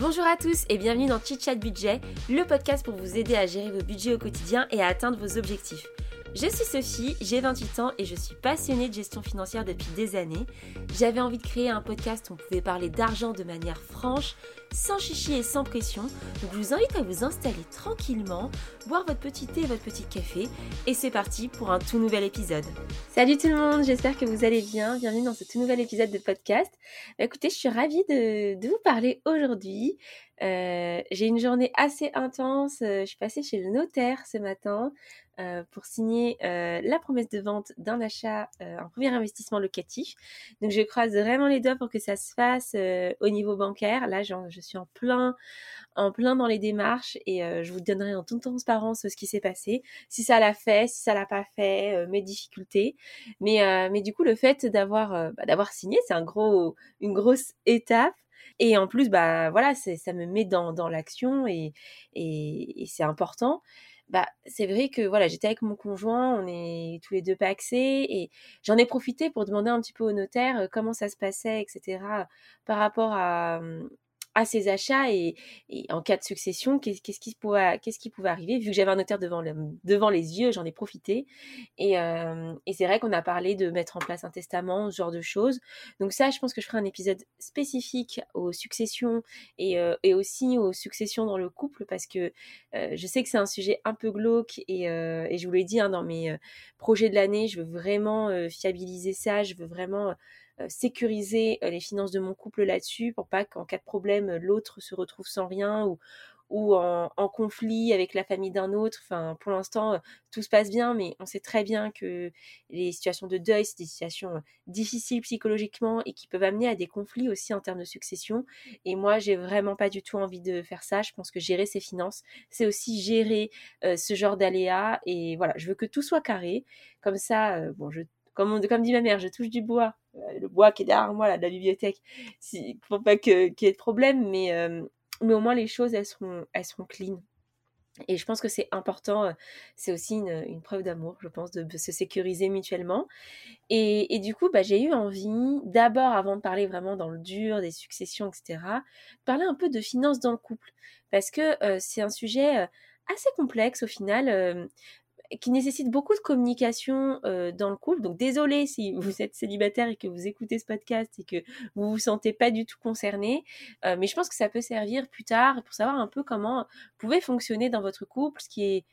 Bonjour à tous et bienvenue dans Chit Chat Budget, le podcast pour vous aider à gérer vos budgets au quotidien et à atteindre vos objectifs. Je suis Sophie, j'ai 28 ans et je suis passionnée de gestion financière depuis des années. J'avais envie de créer un podcast où on pouvait parler d'argent de manière franche, sans chichi et sans pression. Donc je vous invite à vous installer tranquillement, boire votre petit thé et votre petit café et c'est parti pour un tout nouvel épisode. Salut tout le monde, j'espère que vous allez bien. Bienvenue dans ce tout nouvel épisode de podcast. Bah, écoutez, je suis ravie de, de vous parler aujourd'hui. Euh, j'ai une journée assez intense. Euh, je suis passée chez le notaire ce matin. Euh, pour signer euh, la promesse de vente d'un achat, euh, un premier investissement locatif. Donc je croise vraiment les doigts pour que ça se fasse au niveau bancaire. Là, je suis en plein, en plein dans les démarches et je vous donnerai en toute transparence ce qui s'est passé, si ça l'a fait, si ça l'a pas fait, mes difficultés. Mais, mais du coup, le fait d'avoir bah, d'avoir signé, c'est un gros, une grosse étape. Et en plus, bah voilà, ça me met dans, dans l'action et, et, c'est important bah, c'est vrai que voilà, j'étais avec mon conjoint, on est tous les deux paxés et j'en ai profité pour demander un petit peu au notaire comment ça se passait, etc. par rapport à, mmh, à ses achats et, en cas de succession, qu'est-ce qui, pouvait, arriver? Vu que j'avais un notaire devant, les yeux, j'en ai profité. Et, euh, et c'est vrai qu'on a parlé de mettre en place un testament, ce genre de choses. Donc ça, je pense que je ferai un épisode spécifique aux successions et, euh, aussi aux successions dans le couple parce que euh, je sais que c'est un sujet un peu glauque et, je vous l'ai dit hein, dans mes projets de l'année, je veux vraiment fiabiliser ça, je veux vraiment sécuriser euh, les finances de mon couple là-dessus pour pas qu'en cas de problème, l'autre se retrouve sans rien ou, ou en, conflit avec la famille d'un autre. Enfin, pour l'instant, euh, tout se passe bien, mais on sait très bien que les situations de deuil, c'est des situations difficiles psychologiquement et qui peuvent amener à des conflits aussi en termes de succession. Et moi, j'ai vraiment pas du tout envie de faire ça. Je pense que gérer ses finances, c'est aussi gérer ce genre d'aléas. Et voilà, je veux que tout soit carré. Comme ça, bon, je comme, dit ma mère, je touche du bois, euh, le bois qui est derrière moi, là, de la bibliothèque, si, pour pas qu'il y ait de problème, mais, euh, mais au moins les choses, elles seront, elles seront clean. Et je pense que c'est important, euh, c'est aussi une, une preuve d'amour, je pense, de, se sécuriser mutuellement. Et, et du coup, bah, j'ai eu envie, d'abord, avant de parler vraiment dans le dur, des successions, etc., de parler un peu de finances dans le couple. Parce que c'est un sujet assez complexe au final qui nécessite beaucoup de communication euh, dans le couple. Donc désolé si vous êtes célibataire et que vous écoutez ce podcast et que vous vous sentez pas du tout concerné, euh, mais je pense que ça peut servir plus tard pour savoir un peu comment vous pouvez fonctionner dans votre couple, ce qui est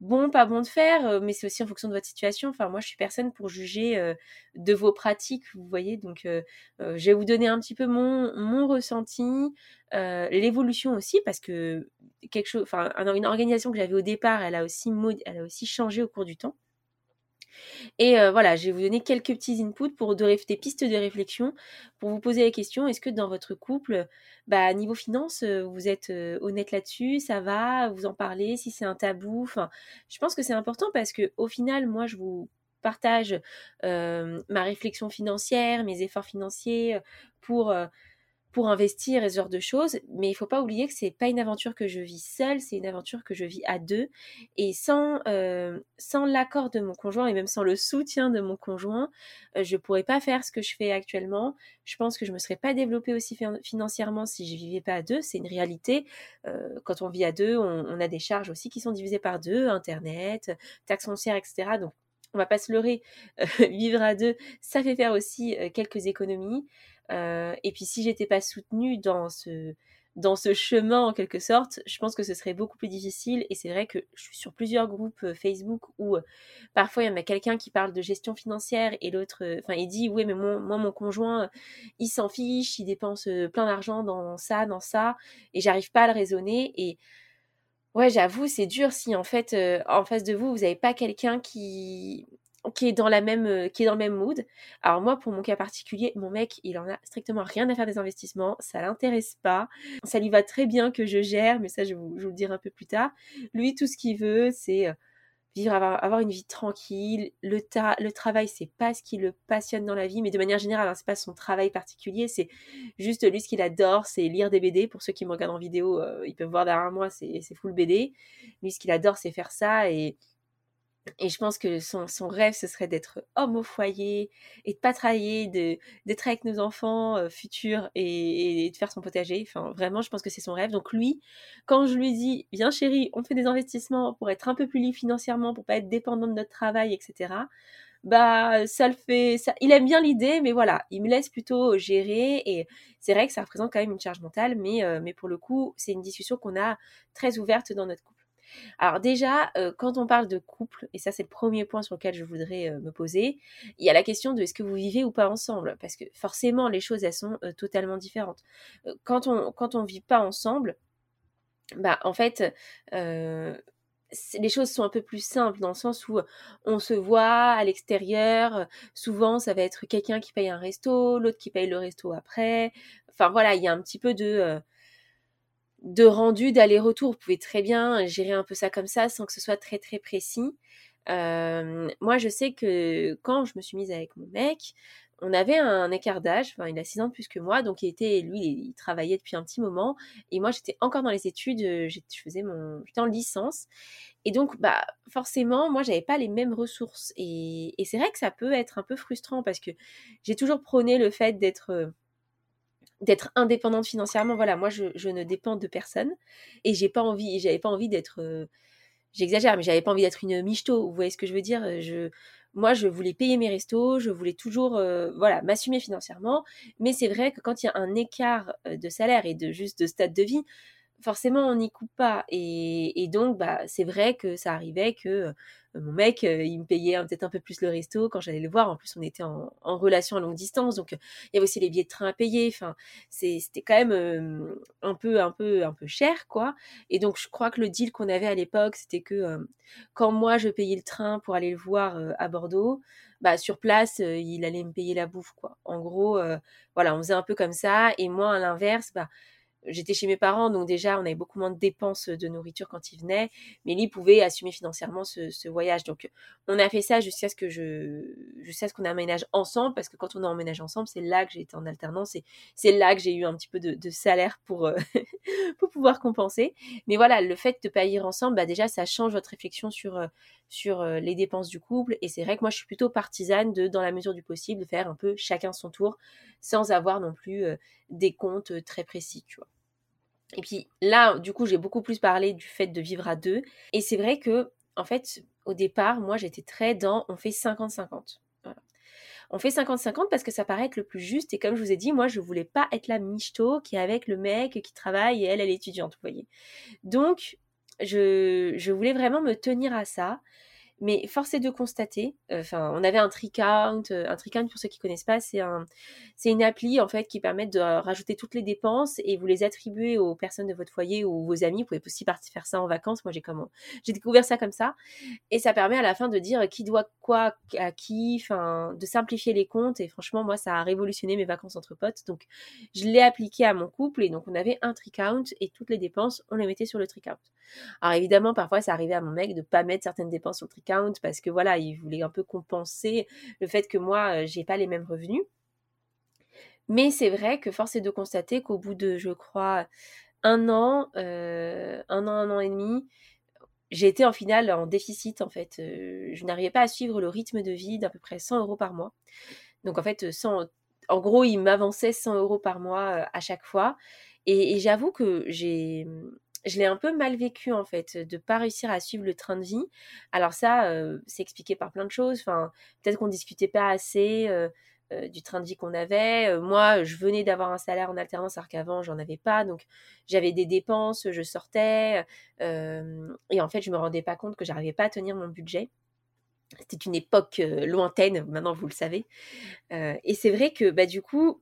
bon, pas bon de faire, euh, mais c'est aussi en fonction de votre situation. Enfin, moi, je suis personne pour juger euh, de vos pratiques, vous voyez. Donc, euh, je vais vous donner un petit peu mon, ressenti, l'évolution aussi, parce que quelque chose, enfin, une organisation que j'avais au départ, elle a aussi, elle a aussi changé au cours du temps. Et euh, voilà, je vais vous donner quelques petits inputs pour des pistes de réflexion pour vous poser la question est-ce que dans votre couple, bah, niveau finance, euh, vous êtes euh, honnête là-dessus Ça va Vous en parlez Si c'est un tabou enfin, Je pense que c'est important parce que au final, moi, je vous partage ma réflexion financière, mes efforts financiers pour pour investir et ce genre de choses. Mais il faut pas oublier que c'est pas une aventure que je vis seule, c'est une aventure que je vis à deux. Et sans, euh, sans l'accord de mon conjoint et même sans le soutien de mon conjoint, euh, je pourrais pas faire ce que je fais actuellement. Je pense que je me serais pas développée aussi financièrement si je vivais pas à deux. C'est une réalité. Euh, quand on vit à deux, on, a des charges aussi qui sont divisées par deux, internet, taxes foncières, etc. Donc on va pas se leurrer, vivre à deux, ça fait faire aussi quelques économies. Euh, et puis si j'étais pas soutenue dans ce dans ce chemin en quelque sorte, je pense que ce serait beaucoup plus difficile. Et c'est vrai que je suis sur plusieurs groupes euh, Facebook où euh, parfois il y en a quelqu'un qui parle de gestion financière et l'autre, enfin il dit oui mais moi, moi mon conjoint il s'en fiche, il dépense plein d'argent dans ça, dans ça, et j'arrive pas à le raisonner. Et ouais j'avoue c'est dur si en fait en face de vous vous n'avez pas quelqu'un qui qui est dans la même euh, qui est dans le même mood. Alors moi pour mon cas particulier, mon mec, il en a strictement rien à faire des investissements, ça l'intéresse pas. Ça lui va très bien que je gère, mais ça je vous, vous le dirai un peu plus tard. Lui tout ce qu'il veut, c'est euh, vivre avoir, avoir, une vie tranquille, le, le travail c'est pas ce qui le passionne dans la vie, mais de manière générale, hein, c'est pas son travail particulier, c'est juste lui ce qu'il adore, c'est lire des BD. Pour ceux qui me regardent en vidéo, euh, ils peuvent voir derrière moi, c'est full BD. Lui ce qu'il adore, c'est faire ça et Et je pense que son, rêve, ce serait d'être homme au foyer et de pas travailler, d'être avec nos enfants euh, futurs et, de faire son potager. Enfin, vraiment, je pense que c'est son rêve. Donc lui, quand je lui dis, viens chérie, on fait des investissements pour être un peu plus libre financièrement, pour pas être dépendant de notre travail, etc. Bah, ça le fait, il aime bien l'idée, mais voilà, il me laisse plutôt gérer et c'est vrai que ça représente quand même une charge mentale, mais, euh, mais pour le coup, c'est une discussion qu'on a très ouverte dans notre couple. Alors déjà, euh, quand on parle de couple, et ça c'est le premier point sur lequel je voudrais euh, me poser, il y a la question de est-ce que vous vivez ou pas ensemble, parce que forcément les choses elles sont euh, totalement différentes. quand on quand vit pas ensemble, bah en fait les choses sont un peu plus simples dans le sens où on se voit à l'extérieur. Souvent, ça va être quelqu'un qui paye un resto, l'autre qui paye le resto après. Enfin voilà, il y a un petit peu de de rendu d'aller-retour. Vous pouvez très bien gérer un peu ça comme ça sans que ce soit très très précis. Euh, moi, je sais que quand je me suis mise avec mon mec, on avait un écart d'âge, enfin, il a 6 ans de plus que moi, donc il était, lui, il travaillait depuis un petit moment, et moi, j'étais encore dans les études, euh, je faisais mon, j'étais en licence, et donc, bah, forcément, moi, j'avais pas les mêmes ressources, et, et c'est vrai que ça peut être un peu frustrant parce que j'ai toujours prôné le fait d'être euh, d'être indépendante financièrement. Voilà, moi je, ne dépends de personne et j'ai pas envie, j'avais pas envie d'être, euh, j'exagère, mais j'avais pas envie d'être une michto. Vous voyez ce que je veux dire? Je, moi, je voulais payer mes restos, je voulais toujours, euh, voilà, m'assumer financièrement. Mais c'est vrai que quand il y a un écart euh, de salaire et de juste de stade de vie, forcément on n'y coupe pas et, donc bah c'est vrai que ça arrivait que mon mec, euh, il me payait peut-être un peu plus le resto quand j'allais le voir. En plus, on était en, relation à longue distance, donc euh, il y avait aussi les billets de train à payer. Enfin, c'était quand même euh, un peu, un peu, un peu cher, quoi. Et donc, je crois que le deal qu'on avait à l'époque, c'était que quand moi je payais le train pour aller le voir à Bordeaux, bah sur place, il allait me payer la bouffe, quoi. En gros, voilà, on faisait un peu comme ça. Et moi, à l'inverse, bah j'étais chez mes parents, donc déjà on avait beaucoup moins de dépenses de nourriture quand ils venaient, mais lui pouvait assumer financièrement ce, voyage. Donc on a fait ça jusqu'à ce que je, jusqu'à ce qu'on emménage ensemble, parce que quand on emménage ensemble, c'est là que j'ai été en alternance et c'est là que j'ai eu un petit peu de, salaire pour euh, pour pouvoir compenser. Mais voilà, le fait de payer ensemble, bah déjà ça change votre réflexion sur euh, sur euh, les dépenses du couple. Et c'est vrai que moi je suis plutôt partisane de, dans la mesure du possible, faire un peu chacun son tour, sans avoir non plus des comptes très précis, tu vois. Et puis là, du coup, j'ai beaucoup plus parlé du fait de vivre à deux. Et c'est vrai que, en fait, au départ, moi, j'étais très dans on fait 50-50. On fait 50-50 parce que ça paraît être le plus juste. Et comme je vous ai dit, moi, je voulais pas être la michto qui est avec le mec qui travaille et elle, elle est étudiante, vous voyez. Donc, je, je voulais vraiment me tenir à ça. Mais force est de constater, euh, enfin, on avait un tricount. Euh, un tricount, pour ceux qui connaissent pas, c'est un, c'est une appli en fait qui permet de rajouter toutes les dépenses et vous les attribuer aux personnes de votre foyer ou vos amis. Vous pouvez aussi partir faire ça en vacances. Moi, j'ai comment, j'ai découvert ça comme ça, et ça permet à la fin de dire qui doit quoi à qui, enfin, de simplifier les comptes. Et franchement, moi, ça a révolutionné mes vacances entre potes. Donc, je l'ai appliqué à mon couple et donc on avait un tricount et toutes les dépenses, on les mettait sur le tricount. Alors évidemment, parfois, ça arrivait à mon mec de pas mettre certaines dépenses sur le tricount parce que voilà, il voulait un peu compenser le fait que moi, euh, j'ai pas les mêmes revenus. Mais c'est vrai que force est de constater qu'au bout de, je crois, un an, euh, un an, un an et demi, été en finale en déficit en fait. Euh, je n'arrivais pas à suivre le rythme de vie d'à peu près 100 euros par mois. Donc en fait, en gros, il m'avançait 100 euros par mois à chaque fois. et j'avoue que j'ai je l'ai un peu mal vécu en fait, de pas réussir à suivre le train de vie. Alors ça, c'est expliqué par plein de choses. Enfin, peut-être qu'on discutait pas assez du train de vie qu'on avait. moi, je venais d'avoir un salaire en alternance, alors qu'avant, j'en avais pas. Donc, j'avais des dépenses, je sortais. et en fait, je me rendais pas compte que j'arrivais pas à tenir mon budget. C'était une époque lointaine, maintenant vous le savez. et c'est vrai que bah, du coup,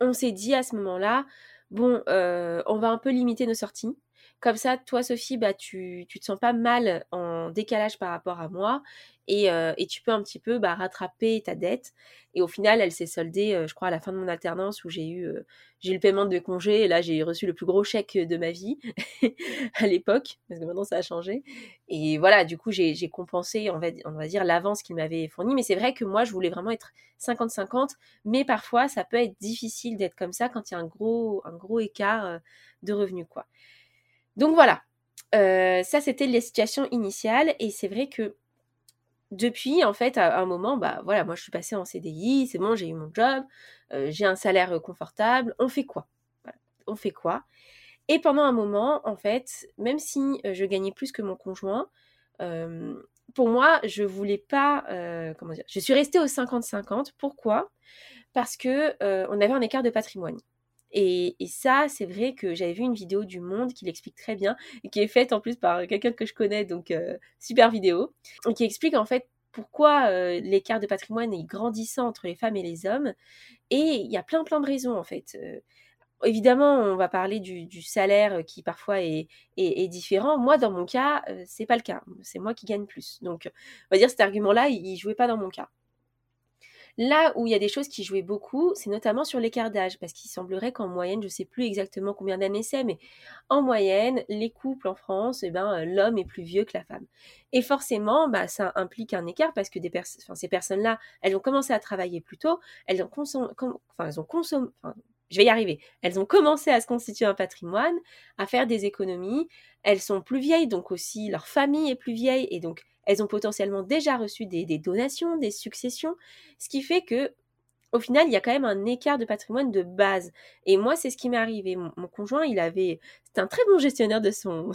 on s'est dit à ce moment-là, bon, on va un peu limiter nos sorties. Comme ça, toi, Sophie, bah, tu, te sens pas mal en décalage par rapport à moi et, euh, tu peux un petit peu bah, rattraper ta dette. Et au final, elle s'est soldée, euh, je crois, à la fin de mon alternance où j'ai eu, euh, j'ai eu le paiement de congé et là, j'ai reçu le plus gros chèque de ma vie à l'époque, parce que maintenant, ça a changé. Et voilà, du coup, j'ai compensé, on va, on va dire, l'avance qu'il m'avait fournie. Mais c'est vrai que moi, je voulais vraiment être 50-50, mais parfois, ça peut être difficile d'être comme ça quand il y a un gros, un gros écart de revenus, quoi. Donc voilà, euh, ça c'était la situation initiale et c'est vrai que depuis, en fait, à un moment, bah voilà, moi je suis passée en CDI, c'est bon, j'ai eu mon job, j'ai un salaire confortable, on fait quoi? On fait quoi? Et pendant un moment, en fait, même si je gagnais plus que mon conjoint, pour moi, je voulais pas, comment dire, je suis restée au 50-50. Pourquoi? Parce que on avait un écart de patrimoine. Et, ça, c'est vrai que j'avais vu une vidéo du Monde qui l'explique très bien, qui est faite en plus par quelqu'un que je connais, donc euh, super vidéo, qui explique en fait pourquoi euh, l'écart de patrimoine est grandissant entre les femmes et les hommes. Et il y a plein plein de raisons en fait. Euh, évidemment, on va parler du, salaire qui parfois est, est, différent. Moi, dans mon cas, c'est pas le cas. C'est moi qui gagne plus. Donc, on va dire cet argument-là, il, il jouait pas dans mon cas. Là où il y a des choses qui jouaient beaucoup, c'est notamment sur l'écart d'âge, parce qu'il semblerait qu'en moyenne, je ne sais plus exactement combien d'années c'est, mais en moyenne, les couples en France, eh ben, euh, l'homme est plus vieux que la femme. Et forcément, bah, ça implique un écart parce que ces personnes-là, elles ont commencé à travailler plus tôt, elles ont elles ont consommé, je vais y arriver. Elles ont commencé à se constituer un patrimoine, à faire des économies. Elles sont plus vieilles, donc aussi leur famille est plus vieille, et donc elles ont potentiellement déjà reçu des, donations, des successions, ce qui fait que au final, il y a quand même un écart de patrimoine de base. Et moi, c'est ce qui m'est arrivé. Mon, conjoint, il avait, c'était un très bon gestionnaire de son,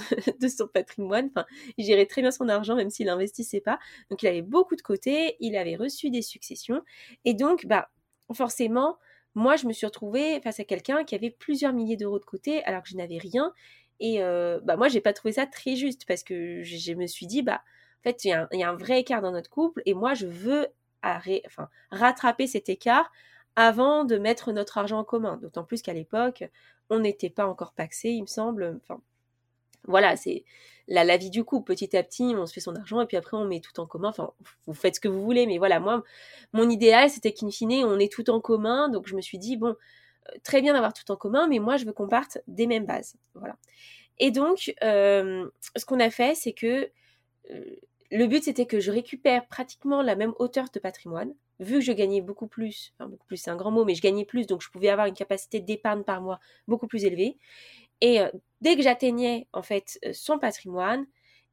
patrimoine. Enfin, il gérait très bien son argent, même s'il n'investissait pas. Donc, il avait beaucoup de côté. Il avait reçu des successions. Et donc, bah, forcément, moi, je me suis retrouvée face à quelqu'un qui avait plusieurs milliers d'euros de côté, alors que je n'avais rien. Et euh, bah, moi, j'ai pas trouvé ça très juste parce que je me suis dit, bah, en fait, il y, a un, vrai écart dans notre couple et moi, je veux rattraper cet écart avant de mettre notre argent en commun. D'autant plus qu'à l'époque, on n'était pas encore paxé, il me semble. Enfin, voilà, c'est la, vie du couple. Petit à petit, on se fait son argent et puis après, on met tout en commun. Enfin, vous faites ce que vous voulez, mais voilà, moi, mon idéal, c'était qu'in fine, on ait tout en commun. Donc, je me suis dit, bon, euh, très bien d'avoir tout en commun, mais moi, je veux qu'on parte des mêmes bases. Voilà. Et donc, euh, ce qu'on a fait, c'est que euh, le but, c'était que je récupère pratiquement la même hauteur de patrimoine, vu que je gagnais beaucoup plus, enfin beaucoup plus c'est un grand mot, mais je gagnais plus, donc je pouvais avoir une capacité d'épargne par mois beaucoup plus élevée. Et euh, dès que j'atteignais en fait euh, son patrimoine,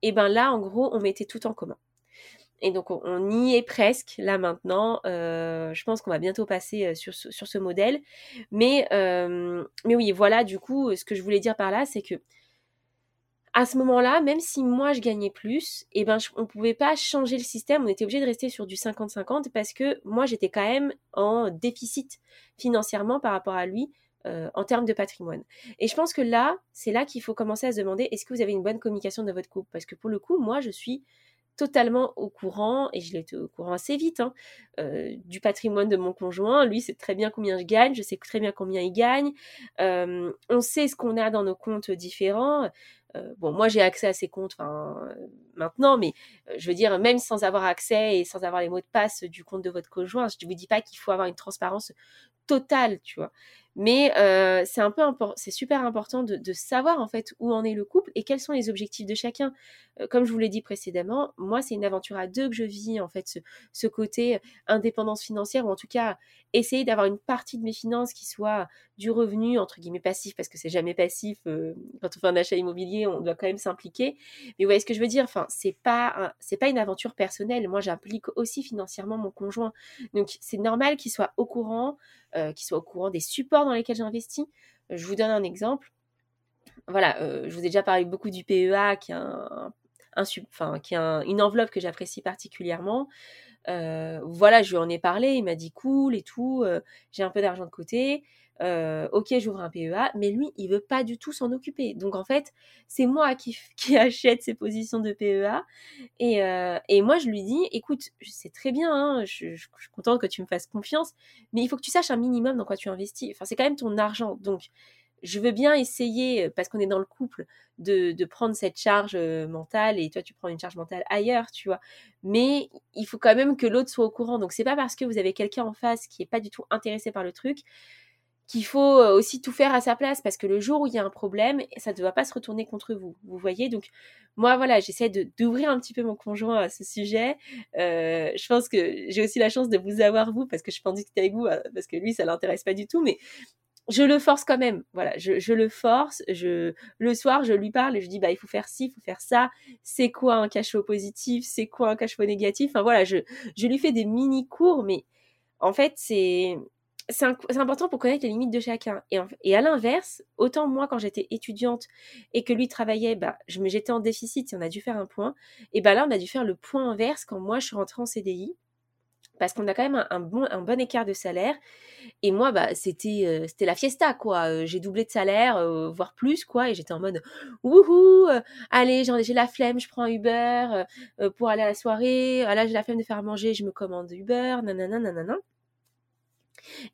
et ben là, en gros, on mettait tout en commun. Et donc on, y est presque là maintenant. Euh, je pense qu'on va bientôt passer sur, ce modèle. Mais oui, voilà, du coup, ce que je voulais dire par là, c'est que à ce moment-là, même si moi je gagnais plus, eh ben on pouvait pas changer le système, on était obligé de rester sur du 50-50 parce que moi j'étais quand même en déficit financièrement par rapport à lui euh, en termes de patrimoine. Et je pense que là, c'est là qu'il faut commencer à se demander est-ce que vous avez une bonne communication dans votre couple? Parce que pour le coup, moi je suis totalement au courant, et je l'ai au courant assez vite, hein, euh, du patrimoine de mon conjoint. Lui, c'est très bien combien je gagne, je sais très bien combien il gagne. Euh, on sait ce qu'on a dans nos comptes différents. Euh, bon, moi j'ai accès à ces comptes maintenant, mais je veux dire, même sans avoir accès et sans avoir les mots de passe du compte de votre conjoint, je ne vous dis pas qu'il faut avoir une transparence totale, tu vois. Mais c'est un peu c'est super important de, savoir en fait où en est le couple et quels sont les objectifs de chacun. comme je vous l'ai dit précédemment, moi c'est une aventure à deux que je vis en fait ce, côté indépendance financière ou en tout cas essayer d'avoir une partie de mes finances qui soit du revenu entre guillemets passif parce que c'est jamais passif quand on fait un achat immobilier on doit quand même s'impliquer. Mais vous voyez ce que je veux dire? Enfin c'est pas c'est pas une aventure personnelle. Moi j'implique aussi financièrement mon conjoint. Donc c'est normal qu'il soit au courant qu'il soit au courant des supports dans lesquels j'investis. Je vous donne un exemple. Voilà je vous ai déjà parlé beaucoup du PEA qui est un, qui est une enveloppe que j'apprécie particulièrement. Voilà, je lui en ai parlé, il m'a dit cool et tout, j'ai un peu d'argent de côté, ok, j'ouvre un PEA, mais lui, il veut pas du tout s'en occuper. Donc en fait, c'est moi qui, achète ces positions de PEA, et, et moi je lui dis, écoute, c'est très bien, hein, je, suis contente que tu me fasses confiance, mais il faut que tu saches un minimum dans quoi tu investis. Enfin, c'est quand même ton argent, donc je veux bien essayer, parce qu'on est dans le couple, de, prendre cette charge mentale et toi tu prends une charge mentale ailleurs, tu vois. Mais il faut quand même que l'autre soit au courant. Donc c'est pas parce que vous avez quelqu'un en face qui est pas du tout intéressé par le truc qu'il faut aussi tout faire à sa place parce que le jour où il y a un problème, ça ne doit pas se retourner contre vous. Vous voyez? Donc moi voilà, j'essaie d'ouvrir un petit peu mon conjoint à ce sujet. je pense que j'ai aussi la chance de vous avoir vous parce que je pense discuter avec vous parce que lui ça l'intéresse pas du tout, mais je le force quand même. Voilà, je, le force. Le soir, je lui parle et je dis, bah, il faut faire ci, il faut faire ça. C'est quoi un cash flow positif? C'est quoi un cash flow négatif? Enfin, voilà, je, je lui fais des mini cours, mais en fait, c'est, c'est important pour connaître les limites de chacun. Et, à l'inverse, autant moi, quand j'étais étudiante et que lui travaillait, bah, je me, j'étais en déficit et on a dû faire un point. Et bah là, on a dû faire le point inverse quand moi, je suis rentrée en CDI parce qu'on a quand même un, bon, écart de salaire. Et moi, bah, c'était, euh, c'était la fiesta, quoi. Euh, j'ai doublé de salaire, euh, voire plus, quoi. Et j'étais en mode, wouhou, allez, j'ai la flemme, je prends un Uber pour aller à la soirée. Ah, là, j'ai la flemme de faire manger, je me commande Uber, nanana, nanana.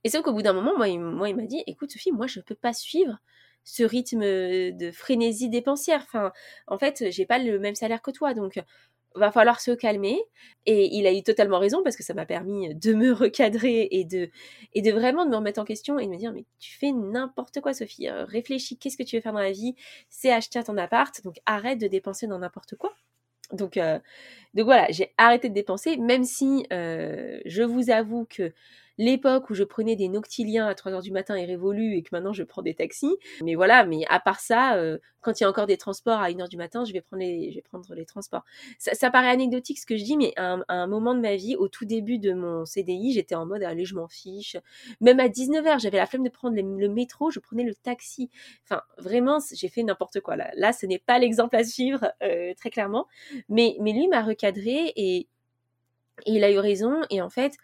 Et sauf qu'au bout d'un moment, moi, il, moi, il m'a dit, écoute, Sophie, moi, je ne peux pas suivre ce rythme de frénésie dépensière. Enfin, en fait, j'ai pas le même salaire que toi, donc va falloir se calmer. Et il a eu totalement raison parce que ça m'a permis de me recadrer et de, et de vraiment de me remettre en question et de me dire, mais tu fais n'importe quoi, Sophie. Euh, réfléchis, qu'est-ce que tu veux faire dans la vie? C'est acheter ton appart, donc arrête de dépenser dans n'importe quoi. Donc, euh, donc voilà, j'ai arrêté de dépenser, même si euh, je vous avoue que l'époque où je prenais des noctiliens à 3h du matin est révolue et que maintenant je prends des taxis. Mais voilà, mais à part ça, euh, quand il y a encore des transports à 1h du matin, je vais prendre les, je vais prendre les transports. Ça, paraît anecdotique ce que je dis, mais à un, moment de ma vie, au tout début de mon CDI, j'étais en mode allez, je m'en fiche. Même à 19h, j'avais la flemme de prendre le, métro, je prenais le taxi. Enfin, vraiment, j'ai fait n'importe quoi. Là, ce n'est pas l'exemple à suivre, euh, très clairement. Mais, mais lui m'a recadré et il a eu raison. Et en fait,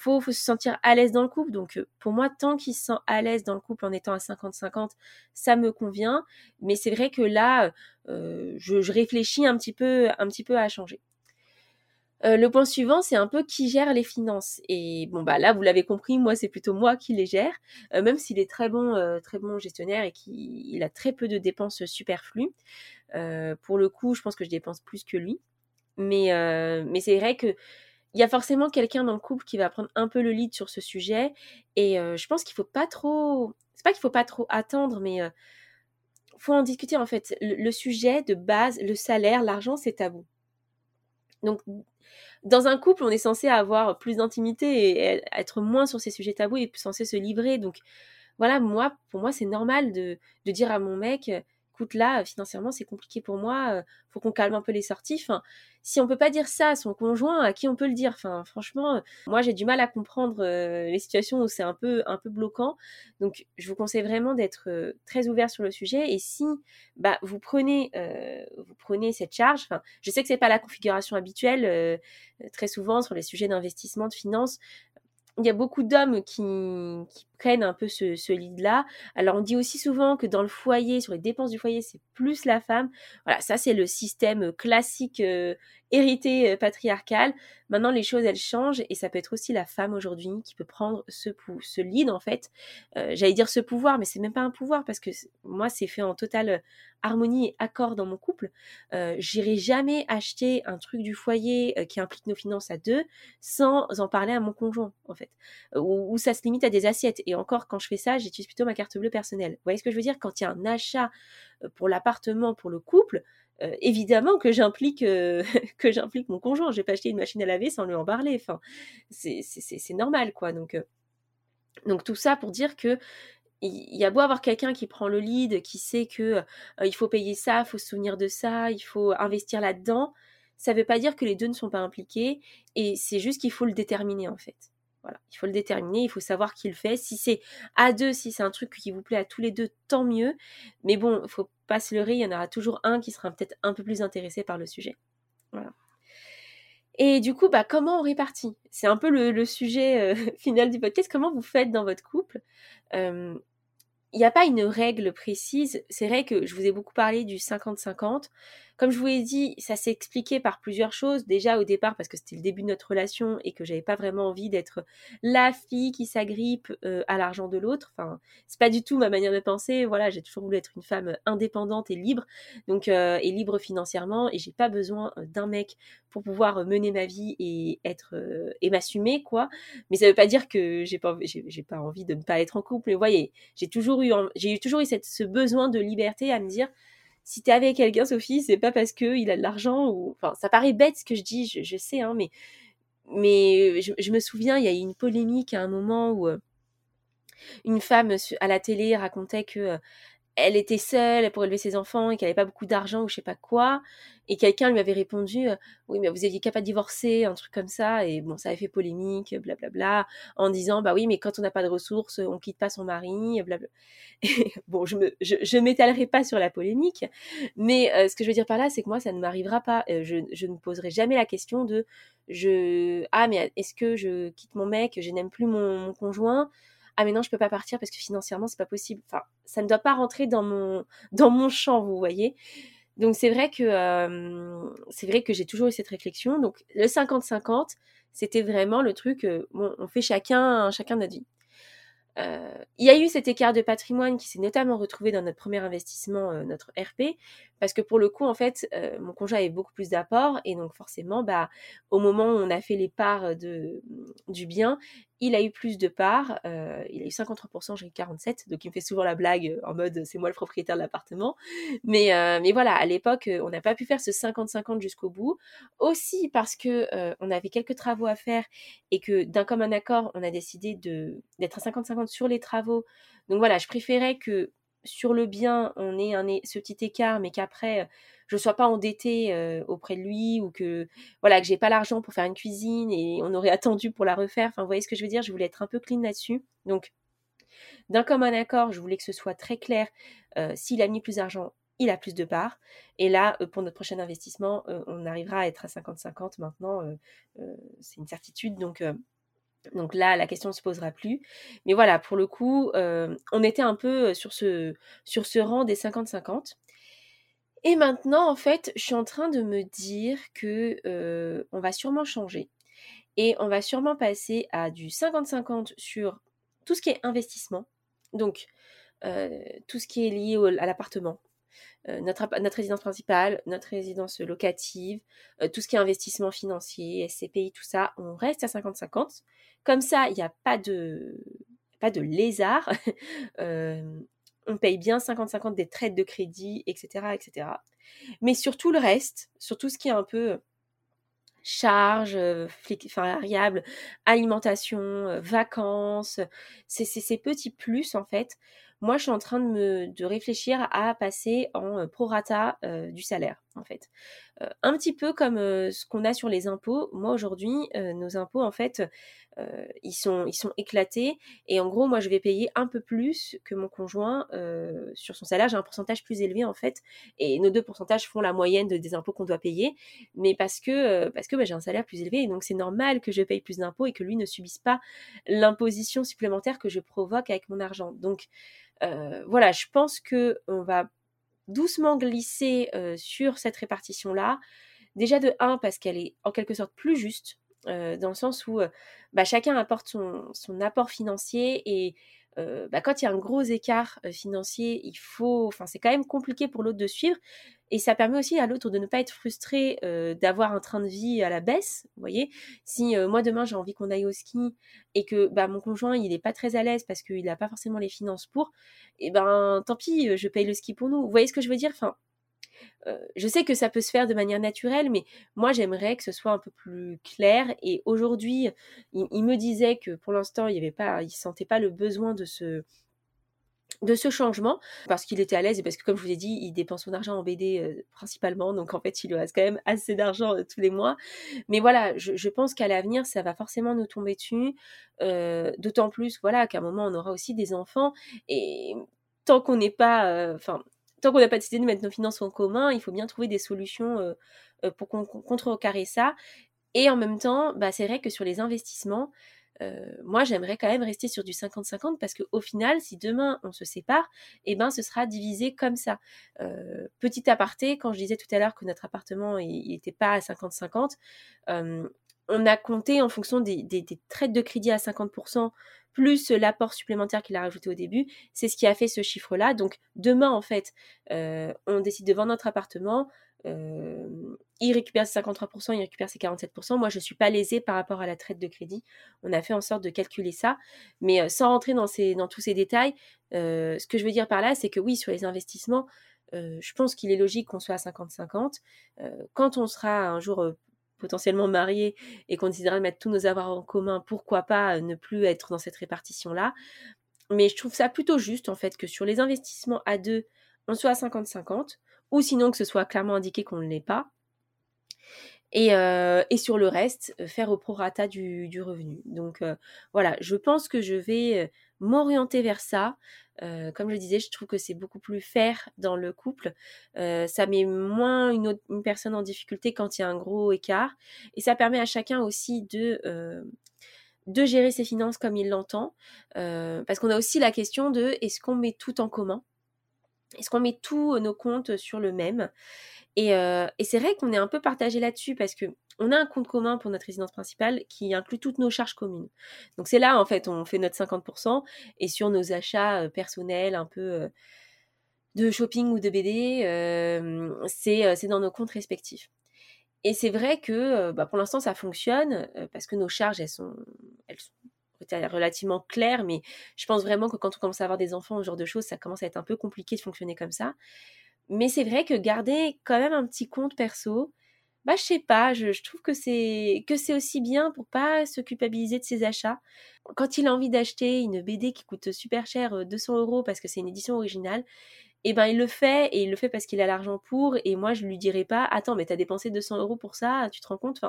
faut, faut se sentir à l'aise dans le couple. Donc euh, pour moi, tant qu'il se sent à l'aise dans le couple en étant à 50-50, ça me convient. Mais c'est vrai que là, euh, je, réfléchis un petit peu, à changer. Euh, le point suivant, c'est un peu qui gère les finances. Et bon, bah là, vous l'avez compris, moi, c'est plutôt moi qui les gère, même s'il est très bon, très bon gestionnaire et qu'il a très peu de dépenses superflues. pour le coup, je pense que je dépense plus que lui. Mais c'est vrai que il y a forcément quelqu'un dans le couple qui va prendre un peu le lead sur ce sujet. Et euh, je pense qu'il faut pas trop. C'est pas qu'il faut pas trop attendre, mais euh, faut en discuter en fait. Le, sujet de base, le salaire, l'argent, c'est tabou. Donc, dans un couple, on est censé avoir plus d'intimité et être moins sur ces sujets tabous et censé se livrer. Donc, voilà, moi, pour moi, c'est normal de, de dire à mon mec écoute là financièrement c'est compliqué pour moi faut qu'on calme un peu les sorties. Si on peut pas dire ça à son conjoint à qui on peut le dire? Enfin franchement moi j'ai du mal à comprendre les situations où c'est un peu un peu bloquant. Donc je vous conseille vraiment d'être très ouvert sur le sujet. Et si bah vous prenez vous prenez cette charge enfin je sais que c'est pas la configuration habituelle très souvent sur les sujets d'investissement de finances il y a beaucoup d'hommes qui, prennent un peu ce, ce lead-là. Alors on dit aussi souvent que dans le foyer, sur les dépenses du foyer, c'est plus la femme. Voilà, ça c'est le système classique euh, hérité euh, patriarcal. Maintenant, les choses, elles changent et ça peut être aussi la femme aujourd'hui qui peut prendre ce, ce lead, en fait. Euh, j'allais dire ce pouvoir, mais c'est même pas un pouvoir parce que moi, c'est fait en totale harmonie et accord dans mon couple. Euh, J'irai jamais acheter un truc du foyer euh, qui implique nos finances à deux sans en parler à mon conjoint, en fait. Ou, ça se limite à des assiettes. Et encore, quand je fais ça, j'utilise plutôt ma carte bleue personnelle. Vous voyez ce que je veux dire? Quand il y a un achat pour l'appartement, pour le couple, euh, évidemment que j'implique euh, que j'implique mon conjoint. Je vais pas acheter une machine à laver sans lui en parler. Enfin, c'est normal, quoi. Donc, euh, donc tout ça pour dire que il y a beau avoir quelqu'un qui prend le lead, qui sait que il faut payer ça, il faut se souvenir de ça, il faut investir là-dedans. Ça ne veut pas dire que les deux ne sont pas impliqués, et c'est juste qu'il faut le déterminer en fait. Voilà, il faut le déterminer, il faut savoir qui le fait. Si c'est à deux, si c'est un truc qui vous plaît à tous les deux, tant mieux. Mais bon, il faut pas se leurrer, il y en aura toujours un qui sera peut-être un peu plus intéressé par le sujet. Et du coup, bah, comment on répartit? C'est un peu le, sujet euh, final du podcast. Comment vous faites dans votre couple? Il n'y a pas une règle précise. C'est vrai que je vous ai beaucoup parlé du 50-50. Comme je vous l'ai dit, ça s'est expliqué par plusieurs choses. Déjà au départ parce que c'était le début de notre relation et que j'avais pas vraiment envie d'être la fille qui s'agrippe euh, à l'argent de l'autre. Enfin, c'est pas du tout ma manière de penser. Voilà, j'ai toujours voulu être une femme indépendante et libre, donc euh, et libre financièrement. Et j'ai pas besoin euh, d'un mec pour pouvoir mener ma vie et être et m'assumer quoi. Mais ça veut pas dire que j'ai pas pas envie de ne pas être en couple. Mais voyez, j'ai toujours eu j'ai toujours eu ce besoin de liberté à me dire si t'es avec quelqu'un, Sophie, c'est pas parce qu'il a de l'argent ça paraît bête ce que je dis, je, sais, hein, mais, mais je, me souviens, il y a eu une polémique à un moment où. Euh, une femme à la télé racontait que elle était seule pour élever ses enfants et qu'elle n'avait pas beaucoup d'argent ou je sais pas quoi. Et quelqu'un lui avait répondu Oui, mais vous aviez qu'à pas divorcer, un truc comme ça. Et bon, ça avait fait polémique, blablabla, en disant Bah oui, mais quand on n'a pas de ressources, on quitte pas son mari, blablabla. Bon, je ne je, m'étalerai pas sur la polémique, mais ce que je veux dire par là, c'est que moi, ça ne m'arrivera pas. je, je, ne poserai jamais la question de je, Ah, mais est-ce que je quitte mon mec, je n'aime plus mon conjoint? Ah mais non je peux pas partir parce que financièrement c'est pas possible. Enfin ça ne doit pas rentrer dans mon dans mon champ vous voyez. Donc c'est vrai que c'est vrai que j'ai toujours eu cette réflexion. Donc le 50-50 c'était vraiment le truc bon on fait chacun chacun notre vie euh, il y a eu cet écart de patrimoine qui s'est notamment retrouvé dans notre premier investissement, euh, notre RP, parce que pour le coup, en fait, euh, mon conjoint avait beaucoup plus d'apports, et donc forcément, bah, au moment où on a fait les parts de, du bien, il a eu plus de parts, il a eu 53%, j'ai eu 47%, donc il me fait souvent la blague en mode c'est moi le propriétaire de l'appartement. Mais, mais voilà, à l'époque, on n'a pas pu faire ce 50-50 jusqu'au bout. Aussi parce que on avait quelques travaux à faire et que d'un commun accord, on a décidé d'être à 50-50 sur les travaux. Donc voilà, je préférais que sur le bien, on ait un, ce petit écart, mais qu'après, je ne sois pas endettée auprès de lui ou que voilà que j'ai pas l'argent pour faire une cuisine et on aurait attendu pour la refaire. Enfin, vous voyez ce que je veux dire? Je voulais être un peu clean là-dessus. Donc, d'un commun accord, je voulais que ce soit très clair. S'il a mis plus d'argent, il a plus de parts. Et là, pour notre prochain investissement, on arrivera à être à 50-50 maintenant. c'est une certitude. Donc, donc là, la question ne se posera plus. Mais voilà, pour le coup, on était un peu sur ce, rang des 50-50. Et maintenant, en fait, je suis en train de me dire que on va sûrement changer. Et on va sûrement passer à du 50-50 sur tout ce qui est investissement. Donc, tout ce qui est lié à l'appartement, notre, notre, résidence principale, notre résidence locative, tout ce qui est investissement financier, SCPI, tout ça, on reste à 50-50. Comme ça, il n'y a pas de, pas de lézard. on paye bien 50-50 des traites de crédit, etc., etc. Mais sur tout le reste, sur tout ce qui est un peu charge, variable, alimentation, vacances, c'est ces petits plus en fait moi, je suis en train de, me, de réfléchir à passer en prorata du salaire, en fait. un petit peu comme ce qu'on a sur les impôts. Moi, aujourd'hui, nos impôts, en fait, ils, sont, éclatés. Et en gros, moi, je vais payer un peu plus que mon conjoint sur son salaire. J'ai un pourcentage plus élevé, en fait. Et nos deux pourcentages font la moyenne des impôts qu'on doit payer. Mais parce que, parce que bah, j'ai un salaire plus élevé. Et donc, c'est normal que je paye plus d'impôts et que lui ne subisse pas l'imposition supplémentaire que je provoque avec mon argent. Donc, euh, voilà, je pense que on va doucement glisser sur cette répartition-là. Déjà de 1 parce qu'elle est en quelque sorte plus juste, dans le sens où bah, chacun apporte son, apport financier et bah, quand il y a un gros écart financier, il faut, enfin c'est quand même compliqué pour l'autre de suivre. Et ça permet aussi à l'autre de ne pas être frustré d'avoir un train de vie à la baisse. Vous voyez, si moi demain j'ai envie qu'on aille au ski et que bah, mon conjoint il n'est pas très à l'aise parce qu'il n'a pas forcément les finances pour, et eh ben tant pis, je paye le ski pour nous. Vous voyez ce que je veux dire? Enfin, je sais que ça peut se faire de manière naturelle, mais moi j'aimerais que ce soit un peu plus clair. Et aujourd'hui, il, me disait que pour l'instant, il ne pas, sentait pas le besoin de ce de ce changement parce qu'il était à l'aise et parce que comme je vous ai dit il dépense son argent en BD euh, principalement. Donc en fait il lui reste quand même assez d'argent euh, tous les mois. Mais voilà je, pense qu'à l'avenir ça va forcément nous tomber dessus. Euh, d'autant plus voilà qu'à un moment on aura aussi des enfants. Et tant qu'on n'est pas tant qu'on n'a pas décidé de mettre nos finances en commun il faut bien trouver des solutions pour contrecarrer ça et en même temps bah, c'est vrai que sur les investissements euh, moi j'aimerais quand même rester sur du 50-50 parce qu'au final, si demain on se sépare, eh ben ce sera divisé comme ça. Euh, petit aparté, quand je disais tout à l'heure que notre appartement n'était pas à 50-50, euh, on a compté en fonction des, des, traites de crédit à 50%, plus l'apport supplémentaire qu'il a rajouté au début, c'est ce qui a fait ce chiffre-là. Donc demain, en fait, on décide de vendre notre appartement, il récupère ses 53%, il récupère ses 47%. Moi, je ne suis pas lésée par rapport à la traite de crédit. On a fait en sorte de calculer ça. Mais sans rentrer dans tous ces détails, ce que je veux dire par là, c'est que oui, sur les investissements, je pense qu'il est logique qu'on soit à 50-50. quand on sera un jour potentiellement marié et qu'on décidera de mettre tous nos avoirs en commun, pourquoi pas ne plus être dans cette répartition-là mais je trouve ça plutôt juste en fait que sur les investissements à deux, on soit à 50-50, ou sinon que ce soit clairement indiqué qu'on ne l'est pas. Et, euh, sur le reste, euh, faire au prorata du, du revenu. Donc euh, voilà, je pense que je vais m'orienter vers ça. comme je disais, je trouve que c'est beaucoup plus faire dans le couple. ça met moins une, personne en difficulté quand il y a un gros écart. Et ça permet à chacun aussi de, de gérer ses finances comme il l'entend. parce qu'on a aussi la question de est-ce qu'on met tout en commun? Est-ce qu'on met tous nos comptes sur le même? Euh, et, c'est vrai qu'on est un peu partagé là-dessus parce que on a un compte commun pour notre résidence principale qui inclut toutes nos charges communes. Donc c'est là en fait on fait notre 50% et sur nos achats euh, personnels un peu euh, de shopping ou de BD, c'est dans nos comptes respectifs. Et c'est vrai que bah, pour l'instant ça fonctionne parce que nos charges elles sont relativement claires, mais je pense vraiment que quand on commence à avoir des enfants, ce genre de choses, ça commence à être un peu compliqué de fonctionner comme ça. Mais c'est vrai que garder quand même un petit compte perso, bah je sais pas, je, trouve que c'est que c'est aussi bien pour pas se culpabiliser de ses achats. Quand il a envie d'acheter une BD qui coûte super cher, 200 euh, euros parce que c'est une édition originale, eh ben il le fait et il le fait parce qu'il a l'argent pour. Et moi je lui dirai pas, attends mais t'as dépensé 200 euros pour ça, tu te rends compte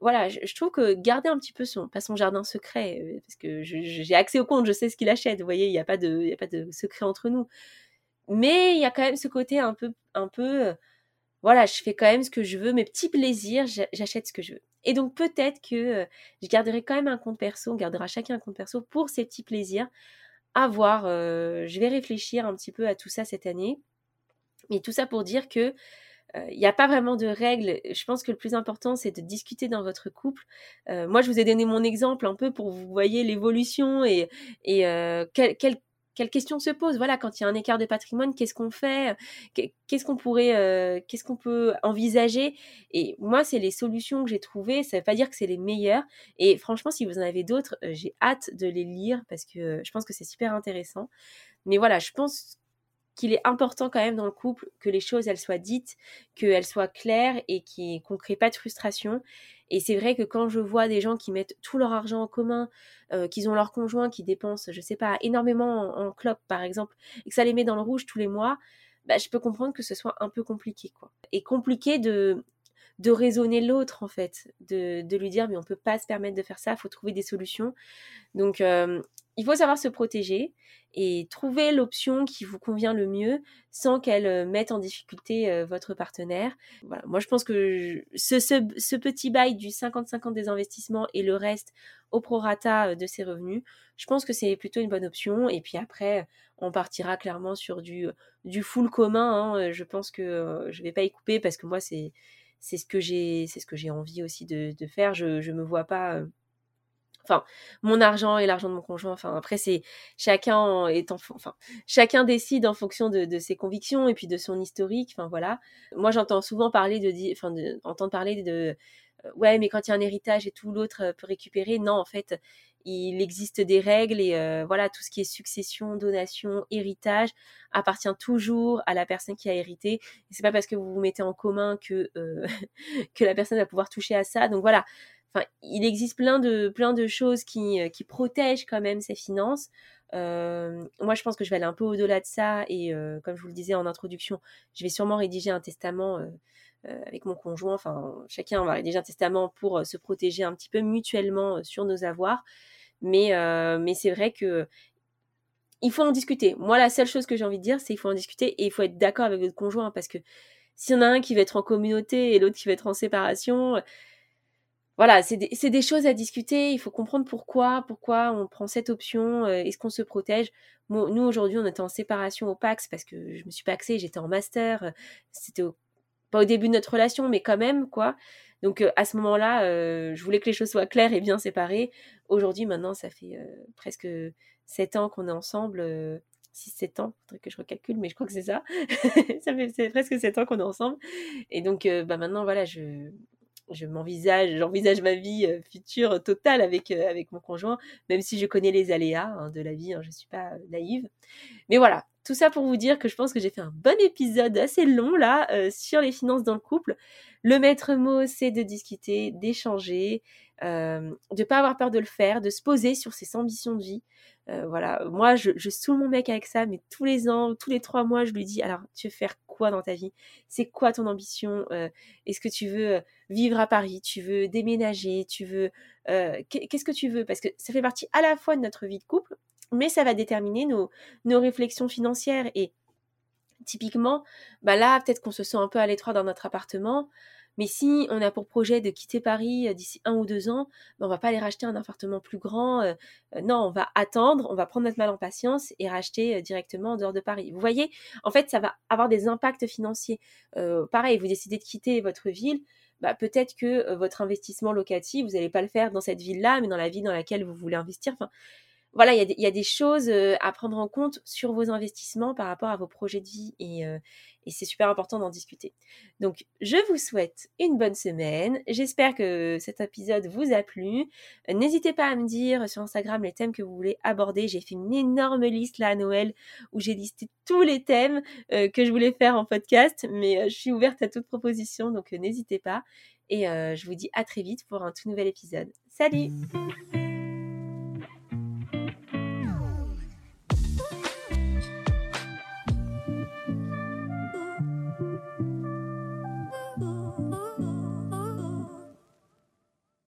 voilà, je, trouve que garder un petit peu son, pas jardin secret, euh, parce que j'ai accès au compte, je sais ce qu'il achète. Vous voyez, il n'y a pas de, a pas de secret entre nous. Mais il y a quand même ce côté un peu, un peu, euh, voilà, je fais quand même ce que je veux, mes petits plaisirs, j'achète ce que je veux. Et donc peut-être que euh, je garderai quand même un compte perso, on gardera chacun un compte perso pour ces petits plaisirs. À voir, je vais réfléchir un petit peu à tout ça cette année. Mais tout ça pour dire que il n'y a pas vraiment de règles. Je pense que le plus important, c'est de discuter dans votre couple. moi, je vous ai donné mon exemple un peu pour vous voyez l'évolution et, quel, quelles questions se posent Voilà, quand il y a un écart de patrimoine, qu'est-ce qu'on fait? Qu'est-ce qu'on pourrait, euh, qu'est-ce qu'on peut envisager? Et moi, c'est les solutions que j'ai trouvées. Ça ne veut pas dire que c'est les meilleures. Et franchement, si vous en avez d'autres, euh, j'ai hâte de les lire parce que euh, je pense que c'est super intéressant. Mais voilà, je pense qu'il est important quand même dans le couple que les choses elles soient dites, qu'elles soient claires et qu'on ne crée pas de frustration. Et c'est vrai que quand je vois des gens qui mettent tout leur argent en commun, euh, qu'ils ont leur conjoint qui dépense, je sais pas, énormément en, en par exemple, et que ça les met dans le rouge tous les mois, bah, je peux comprendre que ce soit un peu compliqué, quoi. Et compliqué de, de raisonner l'autre en fait, de, de, lui dire mais on peut pas se permettre de faire ça, faut trouver des solutions. Donc euh, il faut savoir se protéger et trouver l'option qui vous convient le mieux sans qu'elle euh, mette en difficulté euh, votre partenaire. Moi je pense que ce, petit bail du 50-50 des investissements et le reste au prorata de ses revenus, je pense que c'est plutôt une bonne option. Et puis après, on partira clairement sur du, full commun. Hein. Je pense que je vais pas y couper parce que moi c'est ce que j'ai envie aussi de, faire je je me vois pas euh, enfin mon argent et l'argent de mon conjoint enfin après c'est chacun est en, enfin chacun décide en fonction de, ses convictions et puis de son historique enfin voilà moi j'entends souvent parler de enfin de, entendre parler de euh, ouais mais quand il y a un héritage et tout l'autre euh, peut récupérer non en fait il existe des règles et euh, voilà tout ce qui est succession, donation, héritage appartient toujours à la personne qui a hérité. C'est pas parce que vous vous mettez en commun que que la personne va pouvoir toucher à ça. Donc voilà. Enfin, il existe plein de plein de choses qui euh, qui protègent quand même ses finances. moi, je pense que je vais aller un peu au-delà de ça et comme je vous le disais en introduction, je vais sûrement rédiger un testament. avec mon conjoint, enfin chacun va rédiger un testament pour se protéger un petit peu mutuellement sur nos avoirs. Mais, euh, mais c'est vrai que il faut en discuter. Moi, la seule chose que j'ai envie de dire, c'est qu'il faut en discuter et il faut être d'accord avec votre conjoint parce que s'il y en a un qui va être en communauté et l'autre qui va être en séparation, voilà, c'est des, choses à discuter. Il faut comprendre pourquoi, pourquoi on prend cette option. Euh, est-ce qu'on se protège? Nous, aujourd'hui, on était en séparation au PAX parce que je me suis paxée, j'étais en master. C'était pas au début de notre relation, mais quand même, quoi. Donc à ce moment-là, je voulais que les choses soient claires et bien séparées. Aujourd'hui, maintenant, ça fait presque 7 ans qu'on est ensemble. 6-7 ans, faudrait que je recalcule, mais je crois que c'est ça. ça fait presque 7 ans qu'on est ensemble. Et donc, bah maintenant, voilà, je, je m'envisage, j'envisage ma vie future totale avec, avec mon conjoint, même si je connais les aléas hein, de la vie, hein, je ne suis pas naïve. Mais voilà, tout ça pour vous dire que je pense que j'ai fait un bon épisode assez long là sur les finances dans le couple. Le maître mot, c'est de discuter, d'échanger, de pas avoir peur de le faire, de se poser sur ses ambitions de vie. Voilà, moi je, je saoule mon mec avec ça, mais tous les ans, tous les trois mois, je lui dis alors tu veux faire quoi dans ta vie? C'est quoi ton ambition? Est-ce que tu veux vivre à Paris? Tu veux déménager? Tu veux qu'est-ce que tu veux? Parce que ça fait partie à la fois de notre vie de couple, mais ça va déterminer nos, nos réflexions financières. Et typiquement, bah là, peut-être qu'on se sent un peu à l'étroit dans notre appartement, mais si on a pour projet de quitter Paris euh, d'ici un ou deux ans, ben on va pas aller racheter un appartement plus grand. Euh, euh, non, on va attendre, on va prendre notre mal en patience et racheter directement en dehors de Paris. Vous voyez, en fait, ça va avoir des impacts financiers. pareil, vous décidez de quitter votre ville. Bah, peut-être que votre investissement locatif, vous n'allez pas le faire dans cette ville-là, mais dans la ville dans laquelle vous voulez investir. Voilà, il y, a des choses à prendre en compte sur vos investissements par rapport à vos projets de vie et, c'est super important d'en discuter. Donc, je vous souhaite une bonne semaine. J'espère que cet épisode vous a plu. N'hésitez pas à me dire sur Instagram les thèmes que vous voulez aborder. J'ai fait une énorme liste là à Noël où j'ai listé tous les thèmes que je voulais faire en podcast, mais je suis ouverte à toute proposition, donc n'hésitez pas. Et je vous dis à très vite pour un tout nouvel épisode. Salut